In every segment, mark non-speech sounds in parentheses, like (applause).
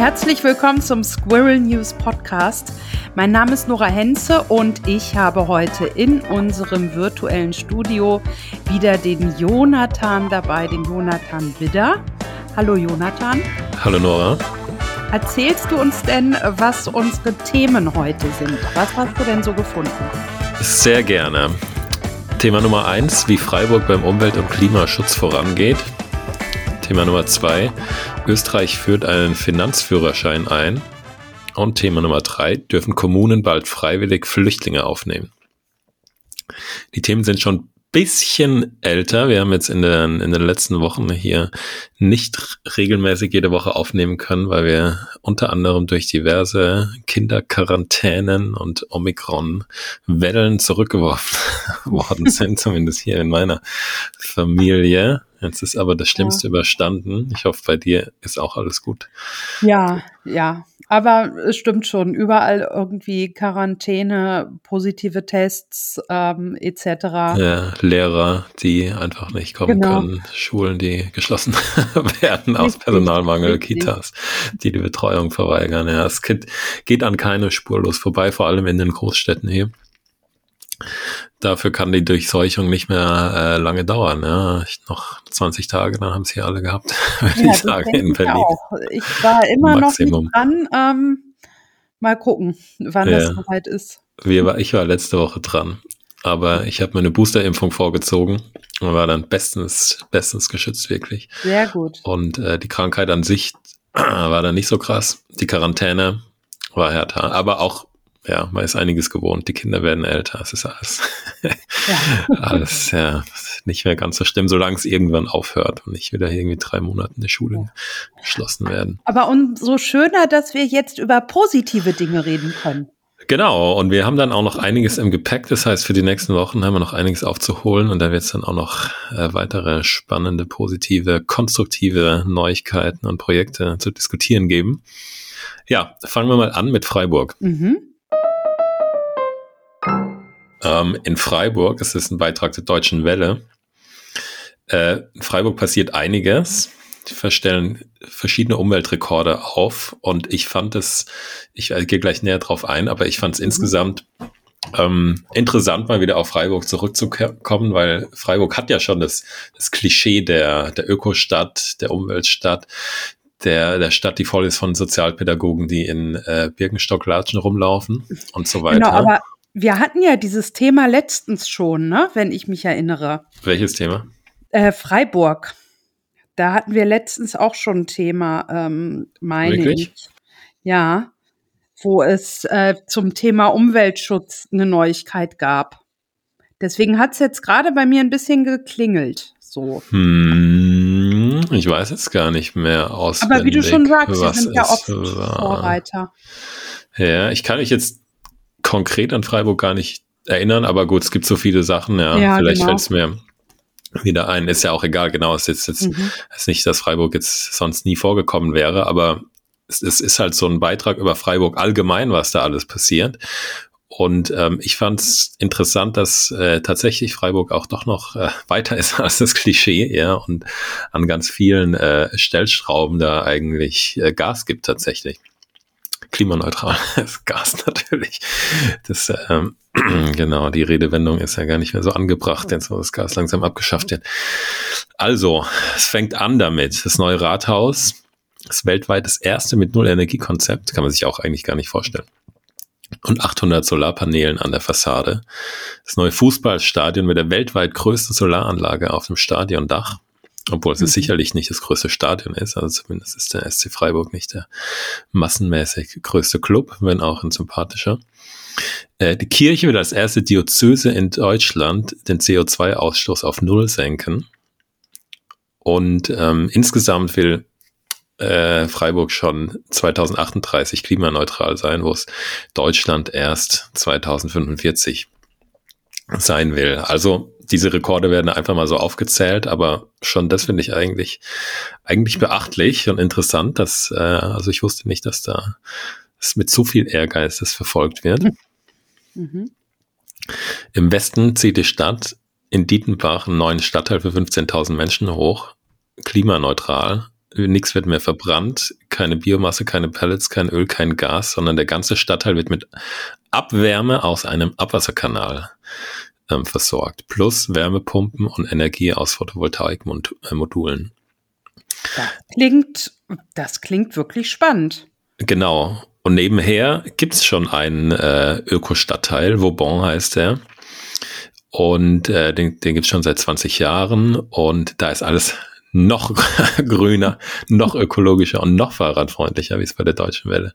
Herzlich willkommen zum Squirrel News Podcast. Mein Name ist Nora Henze und ich habe heute in unserem virtuellen Studio wieder den Jonathan dabei, den Jonathan Widder. Hallo Jonathan. Hallo Nora. Erzählst du uns denn, was unsere Themen heute sind? Was hast du denn so gefunden? Sehr gerne. Thema Nummer eins, wie Freiburg beim Umwelt- und Klimaschutz vorangeht. Thema Nummer zwei, Österreich führt einen Finanzführerschein ein. Und Thema Nummer drei, dürfen Kommunen bald freiwillig Flüchtlinge aufnehmen. Die Themen sind schon bisschen älter. Wir haben jetzt in den, in den letzten Wochen hier nicht regelmäßig jede Woche aufnehmen können, weil wir unter anderem durch diverse Kinderquarantänen und Omikron-Wellen zurückgeworfen (laughs) worden sind, zumindest hier in meiner Familie. Jetzt ist aber das Schlimmste ja. überstanden. Ich hoffe, bei dir ist auch alles gut. Ja, ja. Aber es stimmt schon, überall irgendwie Quarantäne, positive Tests ähm, etc. Ja, Lehrer, die einfach nicht kommen genau. können, Schulen, die geschlossen (laughs) werden aus Personalmangel. Kitas, die die Betreuung verweigern. Ja, es geht, geht an keine spurlos vorbei, vor allem in den Großstädten hier. Dafür kann die Durchseuchung nicht mehr äh, lange dauern. Ja. Ich, noch 20 Tage, dann haben sie alle gehabt, (laughs) würde ja, ich sagen, in Berlin. Auch. Ich war immer Maximum. noch nicht dran. Ähm, mal gucken, wann ja. das soweit ist. Wir ich war letzte Woche dran, aber ich habe mir eine Boosterimpfung vorgezogen und war dann bestens, bestens geschützt, wirklich. Sehr gut. Und äh, die Krankheit an sich war dann nicht so krass. Die Quarantäne war härter, aber auch ja, man ist einiges gewohnt. Die Kinder werden älter. Es ist alles, ja. (laughs) alles ja, nicht mehr ganz so schlimm, solange es irgendwann aufhört und nicht wieder irgendwie drei Monate in der Schule ja. geschlossen werden. Aber umso schöner, dass wir jetzt über positive Dinge reden können. Genau, und wir haben dann auch noch einiges im Gepäck. Das heißt, für die nächsten Wochen haben wir noch einiges aufzuholen und da wird es dann auch noch äh, weitere spannende, positive, konstruktive Neuigkeiten und Projekte zu diskutieren geben. Ja, fangen wir mal an mit Freiburg. Mhm. Ähm, in Freiburg, es ist ein Beitrag der Deutschen Welle, äh, in Freiburg passiert einiges. Die verstellen verschiedene Umweltrekorde auf und ich fand es, ich äh, gehe gleich näher drauf ein, aber ich fand es mhm. insgesamt ähm, interessant, mal wieder auf Freiburg zurückzukommen, weil Freiburg hat ja schon das, das Klischee der, der Ökostadt, der Umweltstadt, der, der Stadt, die voll ist von Sozialpädagogen, die in äh, Birkenstocklatschen rumlaufen und so weiter. Genau, aber wir hatten ja dieses Thema letztens schon, ne? wenn ich mich erinnere. Welches Thema? Äh, Freiburg. Da hatten wir letztens auch schon ein Thema, ähm, meine Wirklich? ich. Ja, wo es äh, zum Thema Umweltschutz eine Neuigkeit gab. Deswegen hat es jetzt gerade bei mir ein bisschen geklingelt. So. Hm, ich weiß jetzt gar nicht mehr aus. Aber wie du schon sagst, wir sind ja oft Vorreiter. Ja, ich kann mich jetzt konkret an Freiburg gar nicht erinnern, aber gut, es gibt so viele Sachen, ja, ja vielleicht genau. fällt es mir wieder ein. Ist ja auch egal, genau, es ist jetzt mhm. ist nicht, dass Freiburg jetzt sonst nie vorgekommen wäre, aber es, es ist halt so ein Beitrag über Freiburg allgemein, was da alles passiert. Und ähm, ich fand es interessant, dass äh, tatsächlich Freiburg auch doch noch äh, weiter ist (laughs) als das Klischee, ja, und an ganz vielen äh, Stellschrauben da eigentlich äh, Gas gibt tatsächlich klimaneutral (laughs) das Gas natürlich. Das, ähm, (clears throat) genau, die Redewendung ist ja gar nicht mehr so angebracht, jetzt wo das Gas langsam abgeschafft wird. Also, es fängt an damit. Das neue Rathaus ist weltweit das erste mit Null-Energie-Konzept, kann man sich auch eigentlich gar nicht vorstellen. Und 800 Solarpanelen an der Fassade. Das neue Fußballstadion mit der weltweit größten Solaranlage auf dem Stadiondach obwohl es mhm. sicherlich nicht das größte Stadion ist, also zumindest ist der SC Freiburg nicht der massenmäßig größte Club, wenn auch ein sympathischer. Äh, die Kirche will als erste Diözese in Deutschland den CO2-Ausstoß auf Null senken. Und ähm, insgesamt will äh, Freiburg schon 2038 klimaneutral sein, wo es Deutschland erst 2045 sein will. Also diese Rekorde werden einfach mal so aufgezählt, aber schon das finde ich eigentlich, eigentlich beachtlich und interessant, dass, äh, also ich wusste nicht, dass da es mit so viel Ehrgeiz das verfolgt wird. Mhm. Im Westen zieht die Stadt in Dietenbach einen neuen Stadtteil für 15.000 Menschen hoch, klimaneutral, nichts wird mehr verbrannt, keine Biomasse, keine Pellets, kein Öl, kein Gas, sondern der ganze Stadtteil wird mit Abwärme aus einem Abwasserkanal ähm, versorgt, plus Wärmepumpen und Energie aus Photovoltaikmodulen. Das klingt, das klingt wirklich spannend. Genau. Und nebenher gibt es schon einen äh, Ökostadtteil, Vauban heißt er. Und äh, den, den gibt es schon seit 20 Jahren und da ist alles noch (laughs) grüner, noch ökologischer und noch fahrradfreundlicher, wie es bei der Deutschen Welle,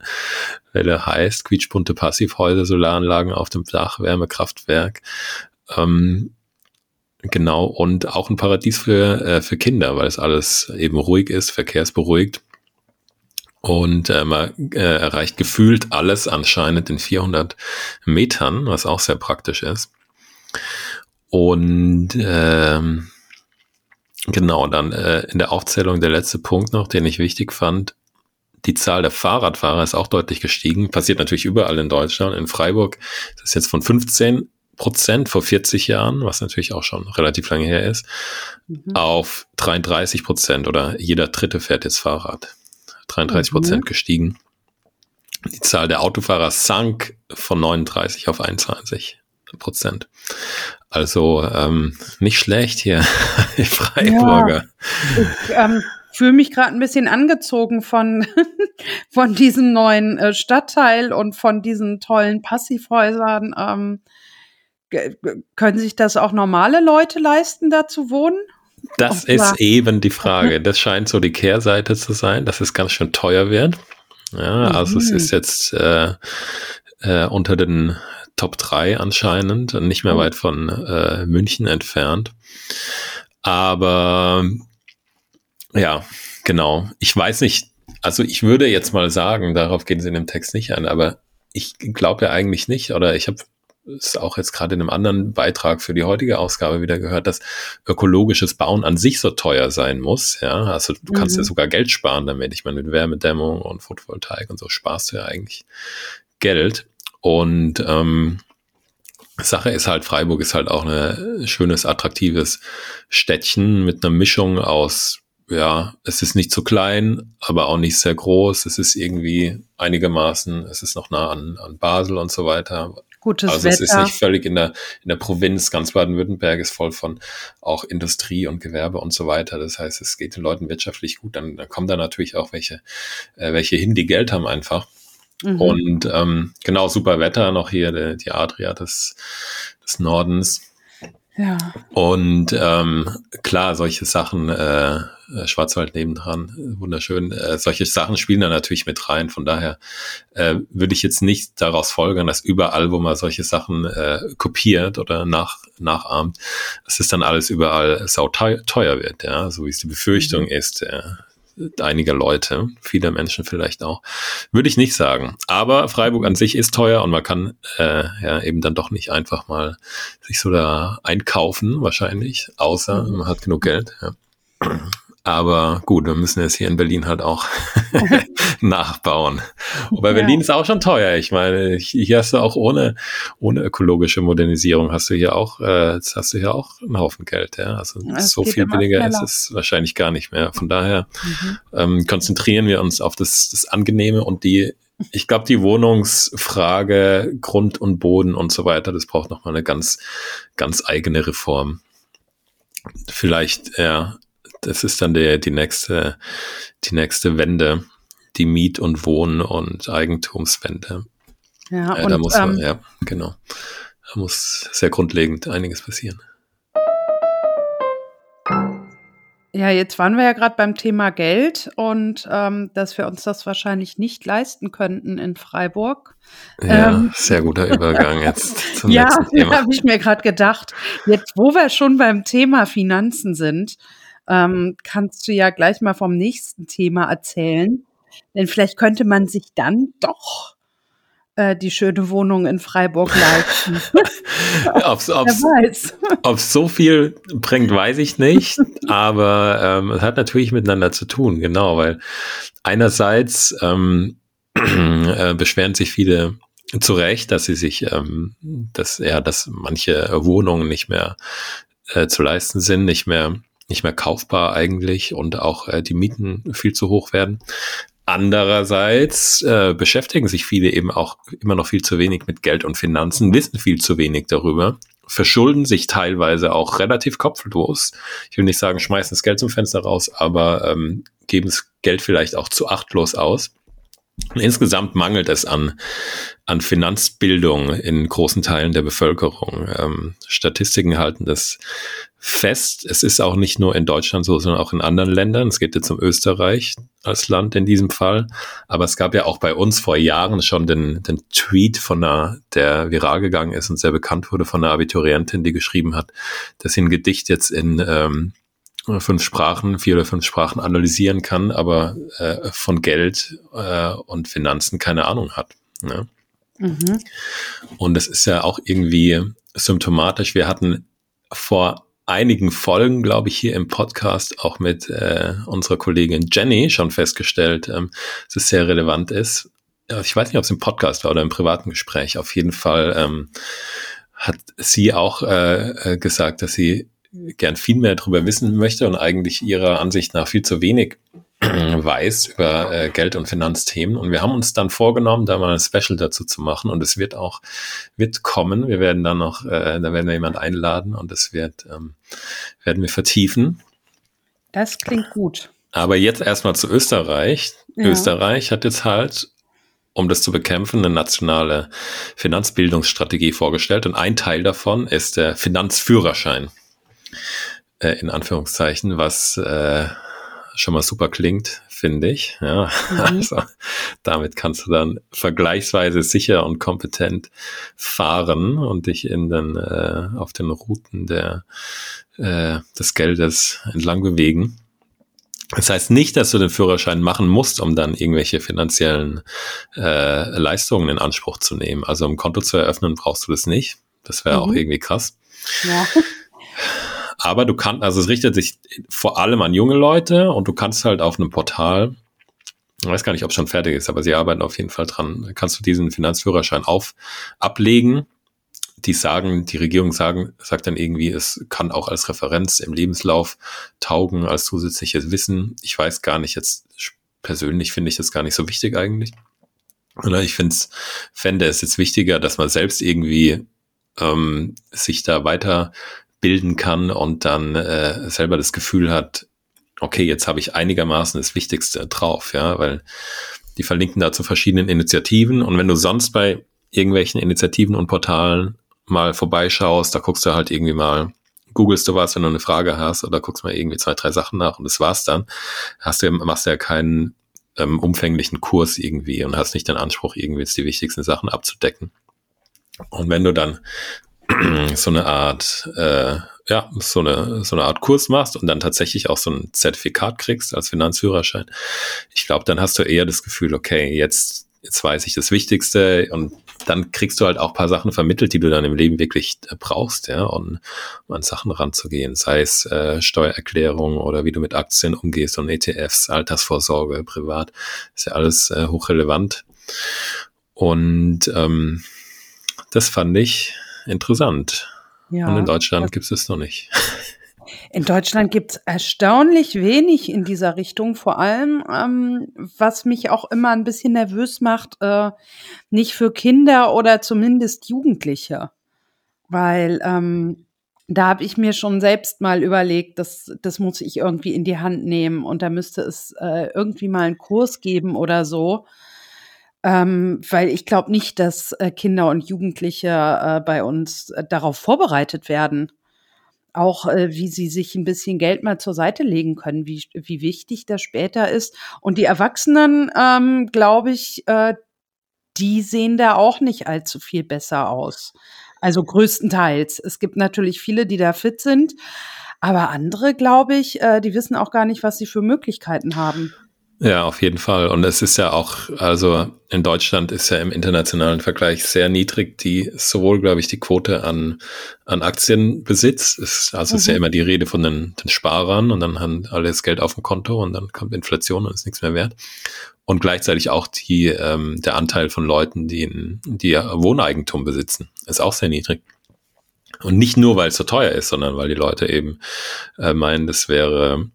Welle heißt. Quietschbunte Passivhäuser, Solaranlagen auf dem Dach, Wärmekraftwerk. Ähm, genau, und auch ein Paradies für, äh, für Kinder, weil es alles eben ruhig ist, verkehrsberuhigt. Und äh, man äh, erreicht gefühlt alles anscheinend in 400 Metern, was auch sehr praktisch ist. Und ähm, genau, dann äh, in der Aufzählung der letzte Punkt noch, den ich wichtig fand. Die Zahl der Fahrradfahrer ist auch deutlich gestiegen. Passiert natürlich überall in Deutschland. In Freiburg ist es jetzt von 15 Prozent vor 40 Jahren, was natürlich auch schon relativ lange her ist, mhm. auf 33 Prozent oder jeder Dritte fährt jetzt Fahrrad. 33 Prozent mhm. gestiegen. Die Zahl der Autofahrer sank von 39 auf 21 Prozent. Also ähm, nicht schlecht hier, (laughs) die Freiburger. Ja, ich ähm, fühle mich gerade ein bisschen angezogen von, (laughs) von diesem neuen äh, Stadtteil und von diesen tollen Passivhäusern. Ähm, können sich das auch normale Leute leisten, da zu wohnen? Das oh, ist eben die Frage. Das scheint so die Kehrseite zu sein, dass es ganz schön teuer wird. Ja, also mhm. es ist jetzt äh, äh, unter den Top 3 anscheinend und nicht mehr mhm. weit von äh, München entfernt. Aber ja, genau. Ich weiß nicht, also ich würde jetzt mal sagen, darauf gehen sie in dem Text nicht ein, aber ich glaube ja eigentlich nicht, oder ich habe es auch jetzt gerade in einem anderen Beitrag für die heutige Ausgabe wieder gehört, dass ökologisches Bauen an sich so teuer sein muss. Ja, also du mhm. kannst ja mhm. sogar Geld sparen damit. Ich meine, mit Wärmedämmung und Photovoltaik und so sparst du ja eigentlich Geld. Und ähm, Sache ist halt, Freiburg ist halt auch ein schönes, attraktives Städtchen mit einer Mischung aus, ja, es ist nicht zu klein, aber auch nicht sehr groß. Es ist irgendwie einigermaßen, es ist noch nah an, an Basel und so weiter. Gutes also Wetter. es ist nicht völlig in der, in der Provinz. Ganz Baden-Württemberg ist voll von auch Industrie und Gewerbe und so weiter. Das heißt, es geht den Leuten wirtschaftlich gut. Dann, dann kommen da natürlich auch welche, äh, welche hin, die Geld haben einfach. Mhm. Und ähm, genau, super Wetter noch hier, die, die Adria des, des Nordens. Ja. Und ähm, klar, solche Sachen, äh, äh, Schwarzwald nebendran, wunderschön. Äh, solche Sachen spielen da natürlich mit rein. Von daher äh, würde ich jetzt nicht daraus folgern, dass überall, wo man solche Sachen äh, kopiert oder nach, nachahmt, dass es dann alles überall sauteuer wird, ja, so wie es die Befürchtung mhm. ist. Ja einiger Leute, viele Menschen vielleicht auch. Würde ich nicht sagen. Aber Freiburg an sich ist teuer und man kann äh, ja eben dann doch nicht einfach mal sich so da einkaufen, wahrscheinlich, außer mhm. man hat genug Geld. Ja. Aber gut, wir müssen jetzt hier in Berlin halt auch (laughs) (laughs) nachbauen. Wobei ja. Berlin ist auch schon teuer. Ich meine, hier hast du auch ohne, ohne ökologische Modernisierung hast du hier auch, äh, hast du hier auch einen Haufen Geld. Ja? Also es so viel billiger schneller. ist es wahrscheinlich gar nicht mehr. Von daher mhm. ähm, konzentrieren wir uns auf das, das Angenehme und die ich glaube, die Wohnungsfrage, Grund und Boden und so weiter, das braucht nochmal eine ganz, ganz eigene Reform. Vielleicht, ja, das ist dann der, die nächste, die nächste Wende, die Miet- und Wohn- und Eigentumswende. Ja, äh, und, da muss man, ähm, ja, genau. Da muss sehr grundlegend einiges passieren. Ja, jetzt waren wir ja gerade beim Thema Geld und ähm, dass wir uns das wahrscheinlich nicht leisten könnten in Freiburg. Ja, ähm, sehr guter Übergang jetzt (laughs) zum ja, nächsten (laughs) Thema. Ja, habe ich mir gerade gedacht. Jetzt, wo wir schon beim Thema Finanzen sind, ähm, kannst du ja gleich mal vom nächsten Thema erzählen. Denn vielleicht könnte man sich dann doch äh, die schöne Wohnung in Freiburg leisten. (laughs) ob's, ob's, ob's so viel bringt, weiß ich nicht. aber ähm, es hat natürlich miteinander zu tun, genau, weil einerseits ähm, (clears throat) äh, beschweren sich viele zu Recht, dass sie sich, ähm, dass ja, dass manche Wohnungen nicht mehr äh, zu leisten sind, nicht mehr nicht mehr kaufbar eigentlich und auch äh, die Mieten viel zu hoch werden. Andererseits äh, beschäftigen sich viele eben auch immer noch viel zu wenig mit Geld und Finanzen, wissen viel zu wenig darüber, verschulden sich teilweise auch relativ kopflos. Ich will nicht sagen, schmeißen das Geld zum Fenster raus, aber ähm, geben das Geld vielleicht auch zu achtlos aus. Insgesamt mangelt es an, an Finanzbildung in großen Teilen der Bevölkerung. Ähm, Statistiken halten das fest. Es ist auch nicht nur in Deutschland so, sondern auch in anderen Ländern. Es geht jetzt um Österreich als Land in diesem Fall. Aber es gab ja auch bei uns vor Jahren schon den, den Tweet von einer, der viral gegangen ist und sehr bekannt wurde von einer Abiturientin, die geschrieben hat, dass sie ein Gedicht jetzt in ähm, fünf Sprachen, vier oder fünf Sprachen analysieren kann, aber äh, von Geld äh, und Finanzen keine Ahnung hat. Ne? Mhm. Und das ist ja auch irgendwie symptomatisch. Wir hatten vor einigen Folgen, glaube ich, hier im Podcast auch mit äh, unserer Kollegin Jenny schon festgestellt, ähm, dass es sehr relevant ist. Ich weiß nicht, ob es im Podcast war oder im privaten Gespräch. Auf jeden Fall ähm, hat sie auch äh, äh gesagt, dass sie gern viel mehr darüber wissen möchte und eigentlich ihrer Ansicht nach viel zu wenig (clears throat) weiß über äh, Geld- und Finanzthemen. Und wir haben uns dann vorgenommen, da mal ein Special dazu zu machen. Und es wird auch, wird kommen. Wir werden dann noch, äh, da werden wir jemand einladen und das wird, ähm, werden wir vertiefen. Das klingt gut. Aber jetzt erstmal zu Österreich. Ja. Österreich hat jetzt halt um das zu bekämpfen, eine nationale Finanzbildungsstrategie vorgestellt. Und ein Teil davon ist der Finanzführerschein äh, in Anführungszeichen, was äh, schon mal super klingt, finde ich. Ja, mhm. (laughs) also damit kannst du dann vergleichsweise sicher und kompetent fahren und dich in den äh, auf den Routen der äh, des Geldes entlang bewegen. Das heißt nicht, dass du den Führerschein machen musst, um dann irgendwelche finanziellen äh, Leistungen in Anspruch zu nehmen. Also um Konto zu eröffnen, brauchst du das nicht. Das wäre mhm. auch irgendwie krass. Ja. Aber du kannst, also es richtet sich vor allem an junge Leute und du kannst halt auf einem Portal, ich weiß gar nicht, ob es schon fertig ist, aber sie arbeiten auf jeden Fall dran, kannst du diesen Finanzführerschein auf, ablegen. Die sagen, die Regierung sagen, sagt dann irgendwie, es kann auch als Referenz im Lebenslauf taugen, als zusätzliches Wissen. Ich weiß gar nicht, jetzt persönlich finde ich das gar nicht so wichtig eigentlich. Oder ich finde es, fände es jetzt wichtiger, dass man selbst irgendwie ähm, sich da weiter bilden kann und dann äh, selber das Gefühl hat, okay, jetzt habe ich einigermaßen das Wichtigste drauf, ja, weil die verlinken da zu verschiedenen Initiativen und wenn du sonst bei irgendwelchen Initiativen und Portalen mal vorbeischaust, da guckst du halt irgendwie mal, googelst du was, wenn du eine Frage hast oder guckst mal irgendwie zwei, drei Sachen nach und das war's dann, hast du, machst du ja keinen ähm, umfänglichen Kurs irgendwie und hast nicht den Anspruch, irgendwie jetzt die wichtigsten Sachen abzudecken. Und wenn du dann (clears throat) so eine Art, äh, ja, so eine, so eine Art Kurs machst und dann tatsächlich auch so ein Zertifikat kriegst als Finanzführerschein, ich glaube, dann hast du eher das Gefühl, okay, jetzt, jetzt weiß ich das Wichtigste und dann kriegst du halt auch paar Sachen vermittelt, die du dann im Leben wirklich äh, brauchst, ja, und um an Sachen ranzugehen, sei es äh, Steuererklärung oder wie du mit Aktien umgehst und ETFs, Altersvorsorge, privat, ist ja alles äh, hochrelevant. Und ähm, das fand ich interessant. Ja, Und in Deutschland gibt es es noch nicht. (laughs) In Deutschland gibt es erstaunlich wenig in dieser Richtung, vor allem, ähm, was mich auch immer ein bisschen nervös macht, äh, nicht für Kinder oder zumindest Jugendliche. Weil ähm, da habe ich mir schon selbst mal überlegt, das, das muss ich irgendwie in die Hand nehmen und da müsste es äh, irgendwie mal einen Kurs geben oder so ähm, weil ich glaube nicht, dass äh, Kinder und Jugendliche äh, bei uns äh, darauf vorbereitet werden. Auch äh, wie sie sich ein bisschen Geld mal zur Seite legen können, wie, wie wichtig das später ist. Und die Erwachsenen, ähm, glaube ich, äh, die sehen da auch nicht allzu viel besser aus. Also größtenteils. Es gibt natürlich viele, die da fit sind, aber andere, glaube ich, äh, die wissen auch gar nicht, was sie für Möglichkeiten haben. Ja, auf jeden Fall. Und es ist ja auch, also in Deutschland ist ja im internationalen Vergleich sehr niedrig die, sowohl, glaube ich, die Quote an, an Aktienbesitz. Ist, also mhm. ist ja mhm. immer die Rede von den, den Sparern und dann haben alle das Geld auf dem Konto und dann kommt Inflation und ist nichts mehr wert. Und gleichzeitig auch die, ähm, der Anteil von Leuten, die, in, die Wohneigentum besitzen, ist auch sehr niedrig. Und nicht nur, weil es so teuer ist, sondern weil die Leute eben äh, meinen, das wäre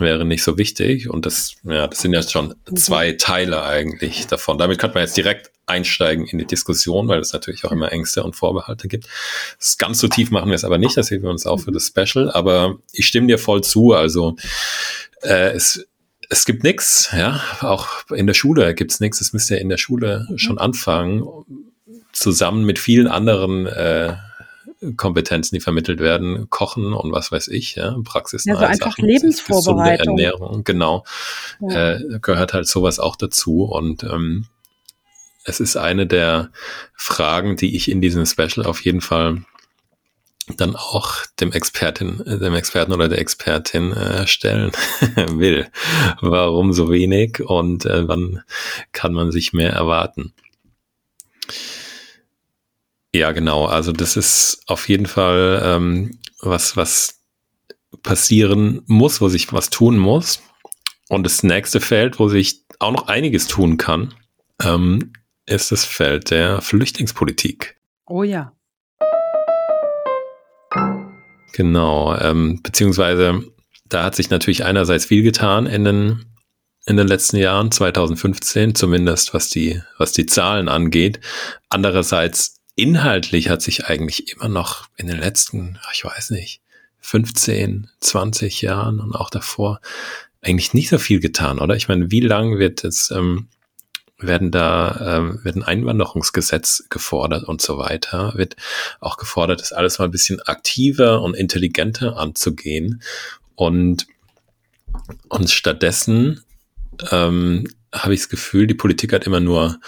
wäre nicht so wichtig. Und das, ja, das sind ja schon mhm. zwei Teile eigentlich davon. Damit könnte man jetzt direkt einsteigen in die Diskussion, weil es natürlich auch immer Ängste und Vorbehalte gibt. Das ganz so tief machen wir es aber nicht, das sehen wir uns auch für das Special. Aber ich stimme dir voll zu. Also äh, es, es gibt nichts, ja, auch in der Schule gibt es nichts. Es müsste ja in der Schule schon anfangen, zusammen mit vielen anderen äh, Kompetenzen, die vermittelt werden, Kochen und was weiß ich, ja, Praxis. Ja, so einfach Sachen, Lebensvorbereitung. Ernährung, genau, ja. äh, gehört halt sowas auch dazu und ähm, es ist eine der Fragen, die ich in diesem Special auf jeden Fall dann auch dem Expertin, äh, dem Experten oder der Expertin äh, stellen (laughs) will. Warum so wenig und äh, wann kann man sich mehr erwarten? Ja, genau. Also das ist auf jeden Fall ähm, was, was passieren muss, wo sich was tun muss. Und das nächste Feld, wo sich auch noch einiges tun kann, ähm, ist das Feld der Flüchtlingspolitik. Oh ja. Genau, ähm, beziehungsweise da hat sich natürlich einerseits viel getan in den, in den letzten Jahren, 2015 zumindest, was die, was die Zahlen angeht. Andererseits inhaltlich hat sich eigentlich immer noch in den letzten, ich weiß nicht, 15, 20 Jahren und auch davor eigentlich nicht so viel getan, oder? Ich meine, wie lange wird es, ähm, werden da, ähm, wird ein Einwanderungsgesetz gefordert und so weiter, wird auch gefordert, das alles mal ein bisschen aktiver und intelligenter anzugehen und, und stattdessen ähm, habe ich das Gefühl, die Politik hat immer nur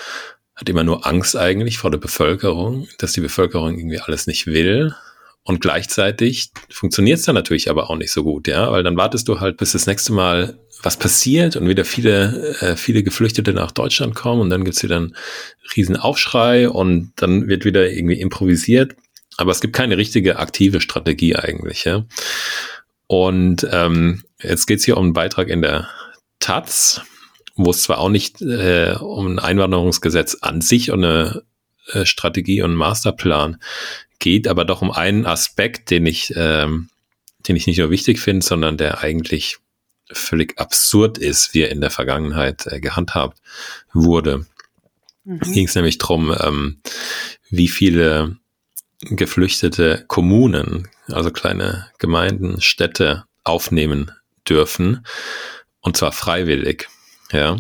hat immer nur Angst eigentlich vor der Bevölkerung, dass die Bevölkerung irgendwie alles nicht will. Und gleichzeitig funktioniert es dann natürlich aber auch nicht so gut, ja, weil dann wartest du halt, bis das nächste Mal was passiert und wieder viele, äh, viele Geflüchtete nach Deutschland kommen und dann gibt's wieder einen riesen und dann wird wieder irgendwie improvisiert. Aber es gibt keine richtige aktive Strategie eigentlich, ja. Und ähm, jetzt geht's hier um einen Beitrag in der Taz wo es zwar auch nicht äh, um ein Einwanderungsgesetz an sich und eine äh, Strategie und einen Masterplan geht, aber doch um einen Aspekt, den ich, ähm, den ich nicht nur wichtig finde, sondern der eigentlich völlig absurd ist, wie er in der Vergangenheit äh, gehandhabt wurde. Mhm. Ging es nämlich drum, ähm, wie viele geflüchtete Kommunen, also kleine Gemeinden, Städte aufnehmen dürfen, und zwar freiwillig. Ja.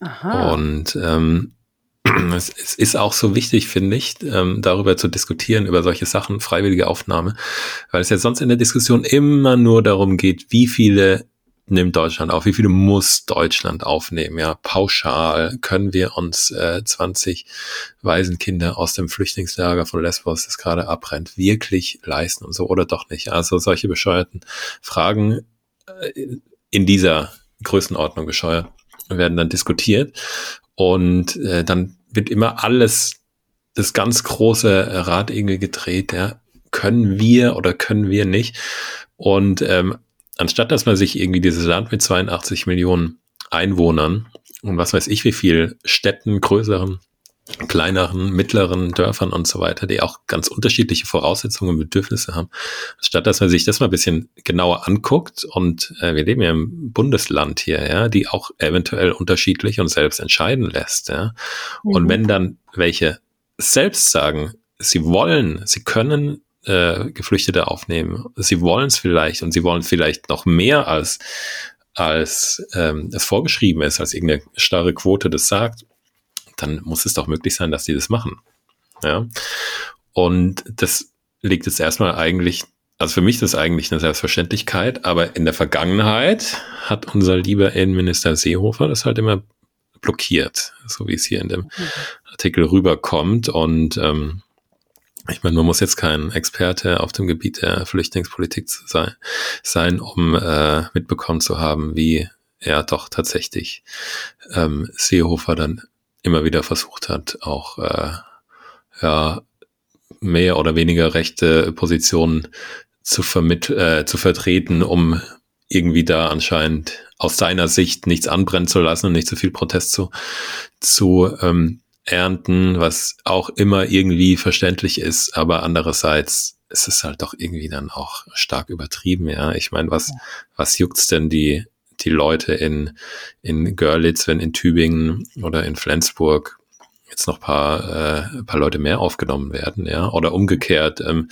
Aha. Und ähm, (clears throat) es, es ist auch so wichtig, finde ich, ähm, darüber zu diskutieren, über solche Sachen, freiwillige Aufnahme, weil es ja sonst in der Diskussion immer nur darum geht, wie viele nimmt Deutschland auf, wie viele muss Deutschland aufnehmen, ja, pauschal können wir uns äh, 20 Waisenkinder aus dem Flüchtlingslager von Lesbos, das gerade abbrennt, wirklich leisten und so oder doch nicht. Also solche bescheuerten Fragen äh, in dieser Größenordnung bescheuert werden dann diskutiert und äh, dann wird immer alles, das ganz große Rad irgendwie gedreht, ja, können wir oder können wir nicht. Und ähm, anstatt dass man sich irgendwie dieses Land mit 82 Millionen Einwohnern und was weiß ich wie viel Städten, größeren kleineren, mittleren Dörfern und so weiter, die auch ganz unterschiedliche Voraussetzungen und Bedürfnisse haben. Statt dass man sich das mal ein bisschen genauer anguckt und äh, wir leben ja im Bundesland hier, ja, die auch eventuell unterschiedlich und selbst entscheiden lässt, ja. Mhm. Und wenn dann welche selbst sagen, sie wollen, sie können äh, Geflüchtete aufnehmen, sie wollen es vielleicht und sie wollen vielleicht noch mehr als als ähm, es vorgeschrieben ist, als irgendeine starre Quote das sagt, dann muss es doch möglich sein, dass die das machen. Ja. Und das liegt jetzt erstmal eigentlich, also für mich ist das eigentlich eine Selbstverständlichkeit, aber in der Vergangenheit hat unser lieber Innenminister Seehofer das halt immer blockiert, so wie es hier in dem Artikel rüberkommt. Und ähm, ich meine, man muss jetzt kein Experte auf dem Gebiet der Flüchtlingspolitik sein, sein um äh, mitbekommen zu haben, wie er doch tatsächlich ähm, Seehofer dann immer wieder versucht hat, auch äh, ja, mehr oder weniger rechte Positionen zu, vermitt äh, zu vertreten, um irgendwie da anscheinend aus seiner Sicht nichts anbrennen zu lassen und nicht zu viel Protest zu, zu ähm, ernten, was auch immer irgendwie verständlich ist, aber andererseits es ist halt doch irgendwie dann auch stark übertrieben, ja. Ich meine, was, was juckt's denn die, die Leute in, in Görlitz, wenn in Tübingen oder in Flensburg jetzt noch paar, äh, paar Leute mehr aufgenommen werden, ja, oder umgekehrt. Ähm,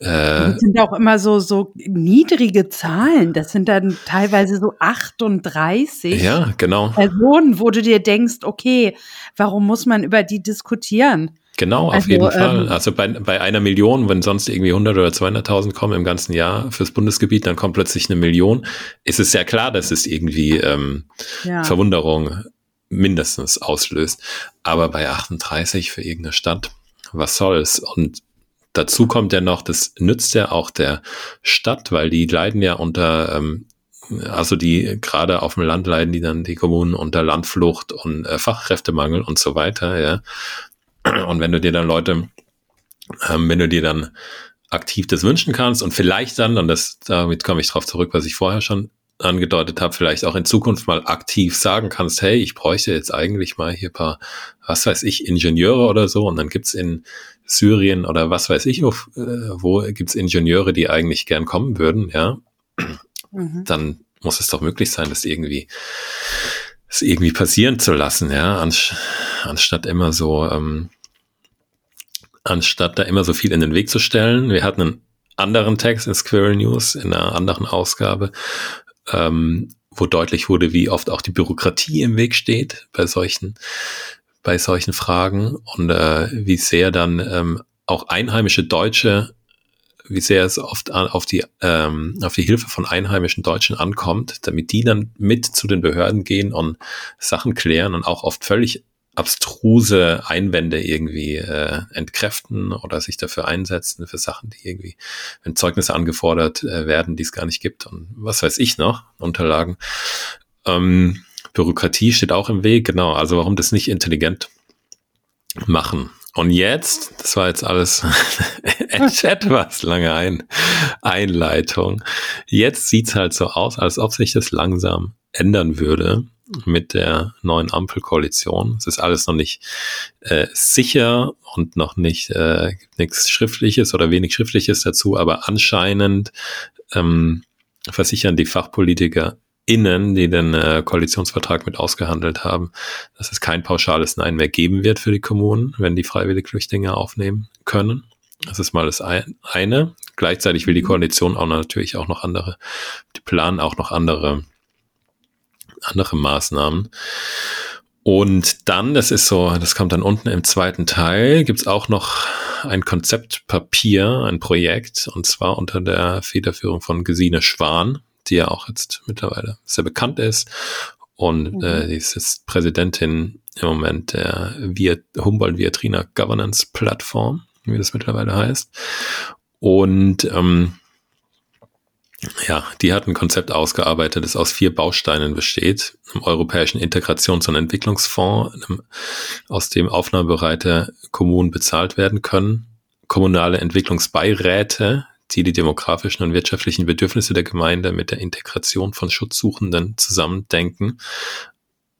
äh, das sind auch immer so, so niedrige Zahlen. Das sind dann teilweise so 38 ja, genau. Personen, wo du dir denkst, okay, warum muss man über die diskutieren? Genau, auf also, jeden Fall. Ähm, also bei, bei einer Million, wenn sonst irgendwie 100 oder 200.000 kommen im ganzen Jahr fürs Bundesgebiet, dann kommt plötzlich eine Million. Ist es ja klar, dass es irgendwie ähm, ja. Verwunderung mindestens auslöst. Aber bei 38 für irgendeine Stadt, was soll's? Und dazu kommt ja noch, das nützt ja auch der Stadt, weil die leiden ja unter, ähm, also die gerade auf dem Land leiden die dann die Kommunen unter Landflucht und äh, Fachkräftemangel und so weiter, ja. Und wenn du dir dann Leute, ähm, wenn du dir dann aktiv das wünschen kannst und vielleicht dann, und das, damit komme ich drauf zurück, was ich vorher schon angedeutet habe, vielleicht auch in Zukunft mal aktiv sagen kannst, hey, ich bräuchte jetzt eigentlich mal hier paar, was weiß ich, Ingenieure oder so, und dann gibt's in Syrien oder was weiß ich, wo, äh, wo gibt's Ingenieure, die eigentlich gern kommen würden, ja, mhm. dann muss es doch möglich sein, das irgendwie, das irgendwie passieren zu lassen, ja, anstatt immer so, ähm, anstatt da immer so viel in den Weg zu stellen. Wir hatten einen anderen Text in Squirrel News in einer anderen Ausgabe, ähm, wo deutlich wurde, wie oft auch die Bürokratie im Weg steht bei solchen, bei solchen Fragen und äh, wie sehr dann ähm, auch einheimische Deutsche, wie sehr es oft an, auf die ähm, auf die Hilfe von einheimischen Deutschen ankommt, damit die dann mit zu den Behörden gehen und Sachen klären und auch oft völlig abstruse Einwände irgendwie äh, entkräften oder sich dafür einsetzen für Sachen, die irgendwie, wenn Zeugnisse angefordert äh, werden, die es gar nicht gibt und was weiß ich noch, Unterlagen. Ähm, Bürokratie steht auch im Weg, genau. Also warum das nicht intelligent machen? Und jetzt, das war jetzt alles (laughs) (laughs) etwas lange Ein Einleitung. Jetzt sieht's halt so aus, als ob sich das langsam ändern würde mit der neuen Ampelkoalition. Es ist alles noch nicht äh, sicher und noch nicht äh, nichts Schriftliches oder wenig Schriftliches dazu, aber anscheinend ähm, versichern die Fachpolitiker innen, die den äh, Koalitionsvertrag mit ausgehandelt haben, dass es kein pauschales Nein mehr geben wird für die Kommunen, wenn die freiwillig Flüchtlinge aufnehmen können. Das ist mal das eine. Gleichzeitig will die Koalition auch natürlich auch noch andere, die planen auch noch andere andere Maßnahmen. Und dann, das ist so, das kommt dann unten im zweiten Teil, gibt's auch noch ein Konzeptpapier, ein Projekt, und zwar unter der Federführung von Gesine Schwan, die ja auch jetzt mittlerweile sehr bekannt ist. Und mhm. äh, die ist jetzt Präsidentin im Moment der Humboldt-Viatrina Governance Plattform, wie das mittlerweile heißt. Und ähm, ja, die hat ein Konzept ausgearbeitet, das aus vier Bausteinen besteht. Einem europäischen Integrations- und Entwicklungsfonds, aus dem aufnahmebereite Kommunen bezahlt werden können. Kommunale Entwicklungsbeiräte, die die demografischen und wirtschaftlichen Bedürfnisse der Gemeinde mit der Integration von Schutzsuchenden zusammendenken.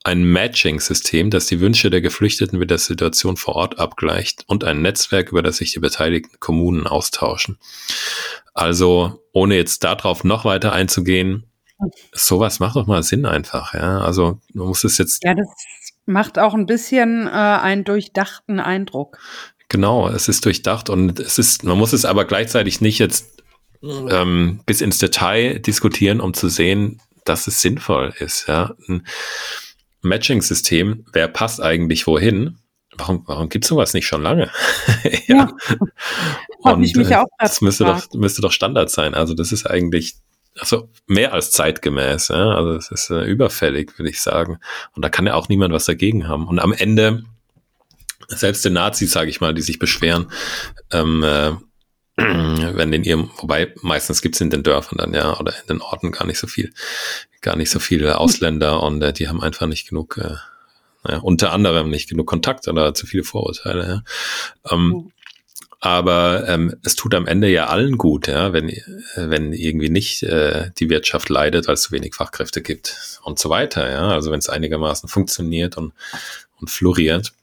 Ein Matching-System, das die Wünsche der Geflüchteten mit der Situation vor Ort abgleicht und ein Netzwerk, über das sich die beteiligten Kommunen austauschen. Also, ohne jetzt darauf noch weiter einzugehen, sowas macht doch mal Sinn einfach, ja. Also, man muss es jetzt. Ja, das macht auch ein bisschen äh, einen durchdachten Eindruck. Genau, es ist durchdacht und es ist, man muss es aber gleichzeitig nicht jetzt ähm, bis ins Detail diskutieren, um zu sehen, dass es sinnvoll ist, ja. Matching-System, wer passt eigentlich wohin? warum, warum gibt es sowas nicht schon lange? (laughs) ja. ja. Und ich mich auch das müsste doch, müsste doch Standard sein. Also das ist eigentlich also mehr als zeitgemäß. Ja? Also es ist äh, überfällig, würde ich sagen. Und da kann ja auch niemand was dagegen haben. Und am Ende, selbst den Nazis, sage ich mal, die sich beschweren, ähm, äh, (clears throat) wenn in ihrem, wobei meistens gibt's in den Dörfern dann ja oder in den Orten gar nicht so viel, gar nicht so viele Ausländer und äh, die haben einfach nicht genug äh, ja, unter anderem nicht genug Kontakt oder zu viele Vorurteile. Ja. Ähm, mhm. Aber ähm, es tut am Ende ja allen gut, ja, wenn, wenn irgendwie nicht äh, die Wirtschaft leidet, weil es zu wenig Fachkräfte gibt und so weiter. Ja. Also wenn es einigermaßen funktioniert und, und floriert,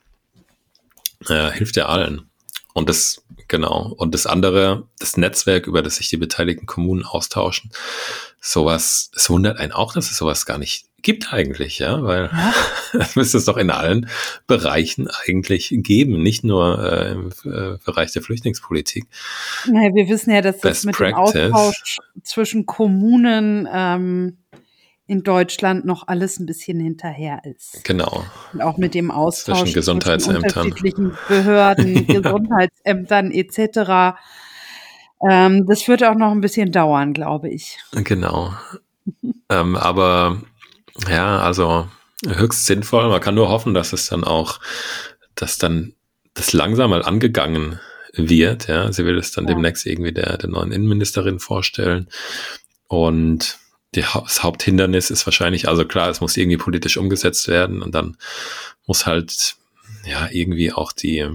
äh, hilft ja allen. Und das, genau. Und das andere, das Netzwerk, über das sich die beteiligten Kommunen austauschen, sowas, es wundert einen auch, dass es sowas gar nicht gibt eigentlich, ja, weil ja. (laughs) das müsste es doch in allen Bereichen eigentlich geben, nicht nur äh, im äh, Bereich der Flüchtlingspolitik. Naja, wir wissen ja, dass Best das mit Practice. dem Austausch zwischen Kommunen ähm, in Deutschland noch alles ein bisschen hinterher ist. Genau. Und auch mit dem Austausch zwischen Gesundheitsämtern, zwischen unterschiedlichen Behörden, (laughs) Gesundheitsämtern etc. Ähm, das wird auch noch ein bisschen dauern, glaube ich. Genau. ähm, aber ja, also höchst sinnvoll. Man kann nur hoffen, dass es dann auch, dass dann das langsam mal angegangen wird. Ja, sie will es dann ja. demnächst irgendwie der, der neuen Innenministerin vorstellen. Und das Haupthindernis ist wahrscheinlich, also klar, es muss irgendwie politisch umgesetzt werden und dann muss halt ja irgendwie auch die,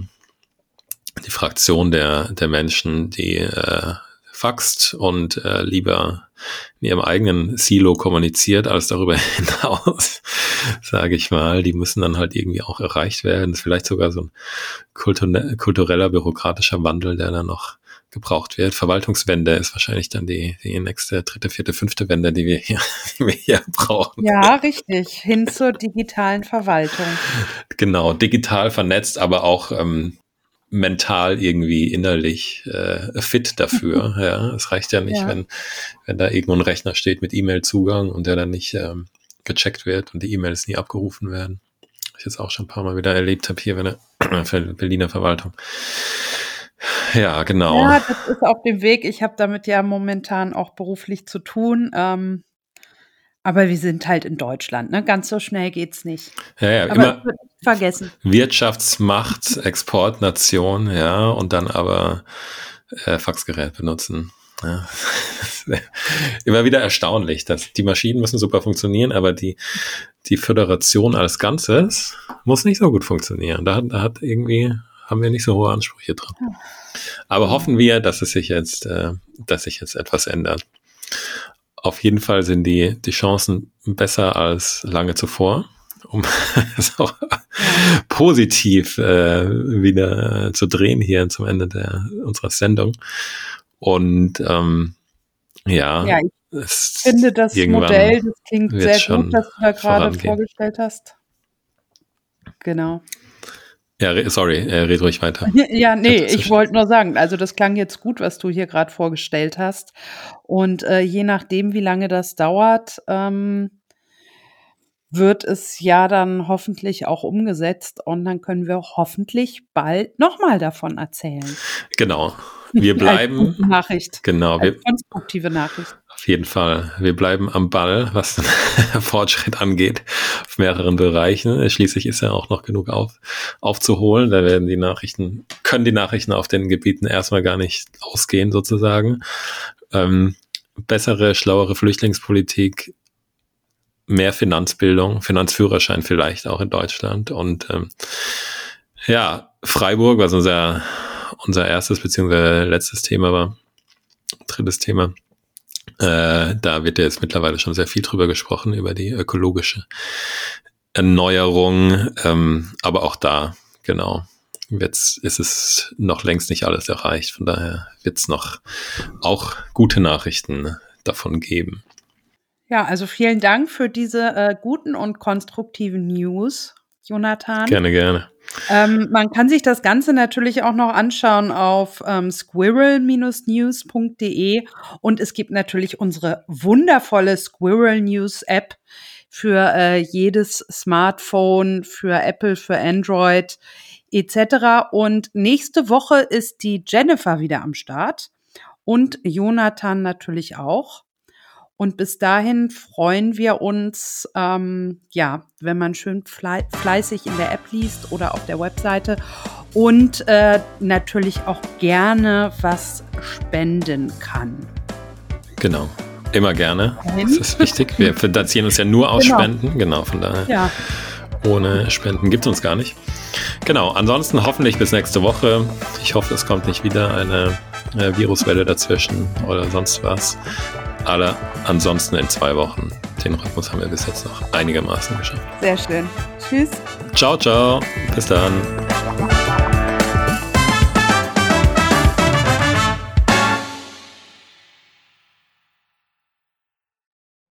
die Fraktion der, der Menschen, die äh, faxt und äh, lieber in ihrem eigenen Silo kommuniziert als darüber (laughs) hinaus, sage ich mal. Die müssen dann halt irgendwie auch erreicht werden. Das ist vielleicht sogar so ein kultureller, bürokratischer Wandel, der dann noch gebraucht wird. Verwaltungswende ist wahrscheinlich dann die, die nächste, dritte, vierte, fünfte Wende, die wir hier, (laughs) die wir hier brauchen. Ja, richtig. Hin zur digitalen Verwaltung. Genau, digital vernetzt, aber auch ähm, mental irgendwie innerlich äh, fit dafür. (laughs) ja, es reicht ja nicht, ja. wenn wenn da irgendwo ein Rechner steht mit E-Mail-Zugang und der dann nicht ähm, gecheckt wird und die E-Mails nie abgerufen werden. Ich jetzt auch schon ein paar Mal wieder erlebt habe hier bei der (clears throat) Berliner Verwaltung. Ja, genau. Ja, das ist auf dem Weg. Ich habe damit ja momentan auch beruflich zu tun. Ähm, aber wir sind halt in Deutschland, ne? Ganz so schnell geht's nicht. Ja, ja, aber immer vergessen. Wirtschaftsmacht, Exportnation, ja, und dann aber äh, Faxgerät benutzen. Ja. (laughs) immer wieder erstaunlich, dass die Maschinen müssen super funktionieren, aber die, die Föderation als Ganzes muss nicht so gut funktionieren. Da da hat irgendwie haben wir nicht so hohe Ansprüche dran. Aber hoffen wir, dass es sich jetzt, äh, dass sich jetzt etwas ändert. Auf jeden Fall sind die, die Chancen besser als lange zuvor, um (laughs) es auch positiv äh, wieder zu drehen hier zum Ende der, unserer Sendung. Und ähm, ja, ja ich finde das Modell, das klingt sehr gut, das du da gerade vorgestellt hast. Genau. Ja, sorry, äh, red ruhig weiter. (laughs) Ja, nee, ich wollte nur sagen, also das klang jetzt gut, was du hier gerade vorgestellt hast. Und äh, je nachdem, wie lange das dauert, ähm, wird es ja dann hoffentlich auch umgesetzt und dann können wir hoffentlich bald nochmal davon erzählen. Genau. Wir (laughs) bleiben. Nachricht. Genau. Als konstruktive Nachricht. Auf jeden Fall. Wir bleiben am Ball, was den (laughs) Fortschritt angeht, auf mehreren Bereichen. Schließlich ist ja auch noch genug auf, aufzuholen. Da werden die Nachrichten, können die Nachrichten auf den Gebieten erstmal gar nicht ausgehen, sozusagen. Ähm, bessere, schlauere Flüchtlingspolitik, mehr Finanzbildung, Finanzführerschein vielleicht auch in Deutschland und ähm, ja, Freiburg, was unser, unser erstes bzw. letztes Thema war, drittes Thema, äh, da wird ja jetzt mittlerweile schon sehr viel drüber gesprochen, über die ökologische Erneuerung. Ähm, aber auch da, genau, jetzt ist es noch längst nicht alles erreicht. Von daher wird es noch auch gute Nachrichten davon geben. Ja, also vielen Dank für diese äh, guten und konstruktiven News, Jonathan. Gerne, gerne. Ähm, man kann sich das Ganze natürlich auch noch anschauen auf ähm, squirrel-news.de und es gibt natürlich unsere wundervolle Squirrel News App für äh, jedes Smartphone, für Apple, für Android etc. Und nächste Woche ist die Jennifer wieder am Start und Jonathan natürlich auch. Und bis dahin freuen wir uns, ähm, ja, wenn man schön fleißig in der App liest oder auf der Webseite und äh, natürlich auch gerne was spenden kann. Genau. Immer gerne. Das ist wichtig. Wir (laughs) finanzieren uns ja nur aus genau. Spenden. Genau, von daher. Ja. Ohne Spenden gibt es uns gar nicht. Genau, ansonsten hoffentlich bis nächste Woche. Ich hoffe, es kommt nicht wieder eine äh, Viruswelle dazwischen oder sonst was alle ansonsten in zwei Wochen. Den Rhythmus haben wir bis jetzt noch einigermaßen geschafft. Sehr schön. Tschüss. Ciao, ciao. Bis dann.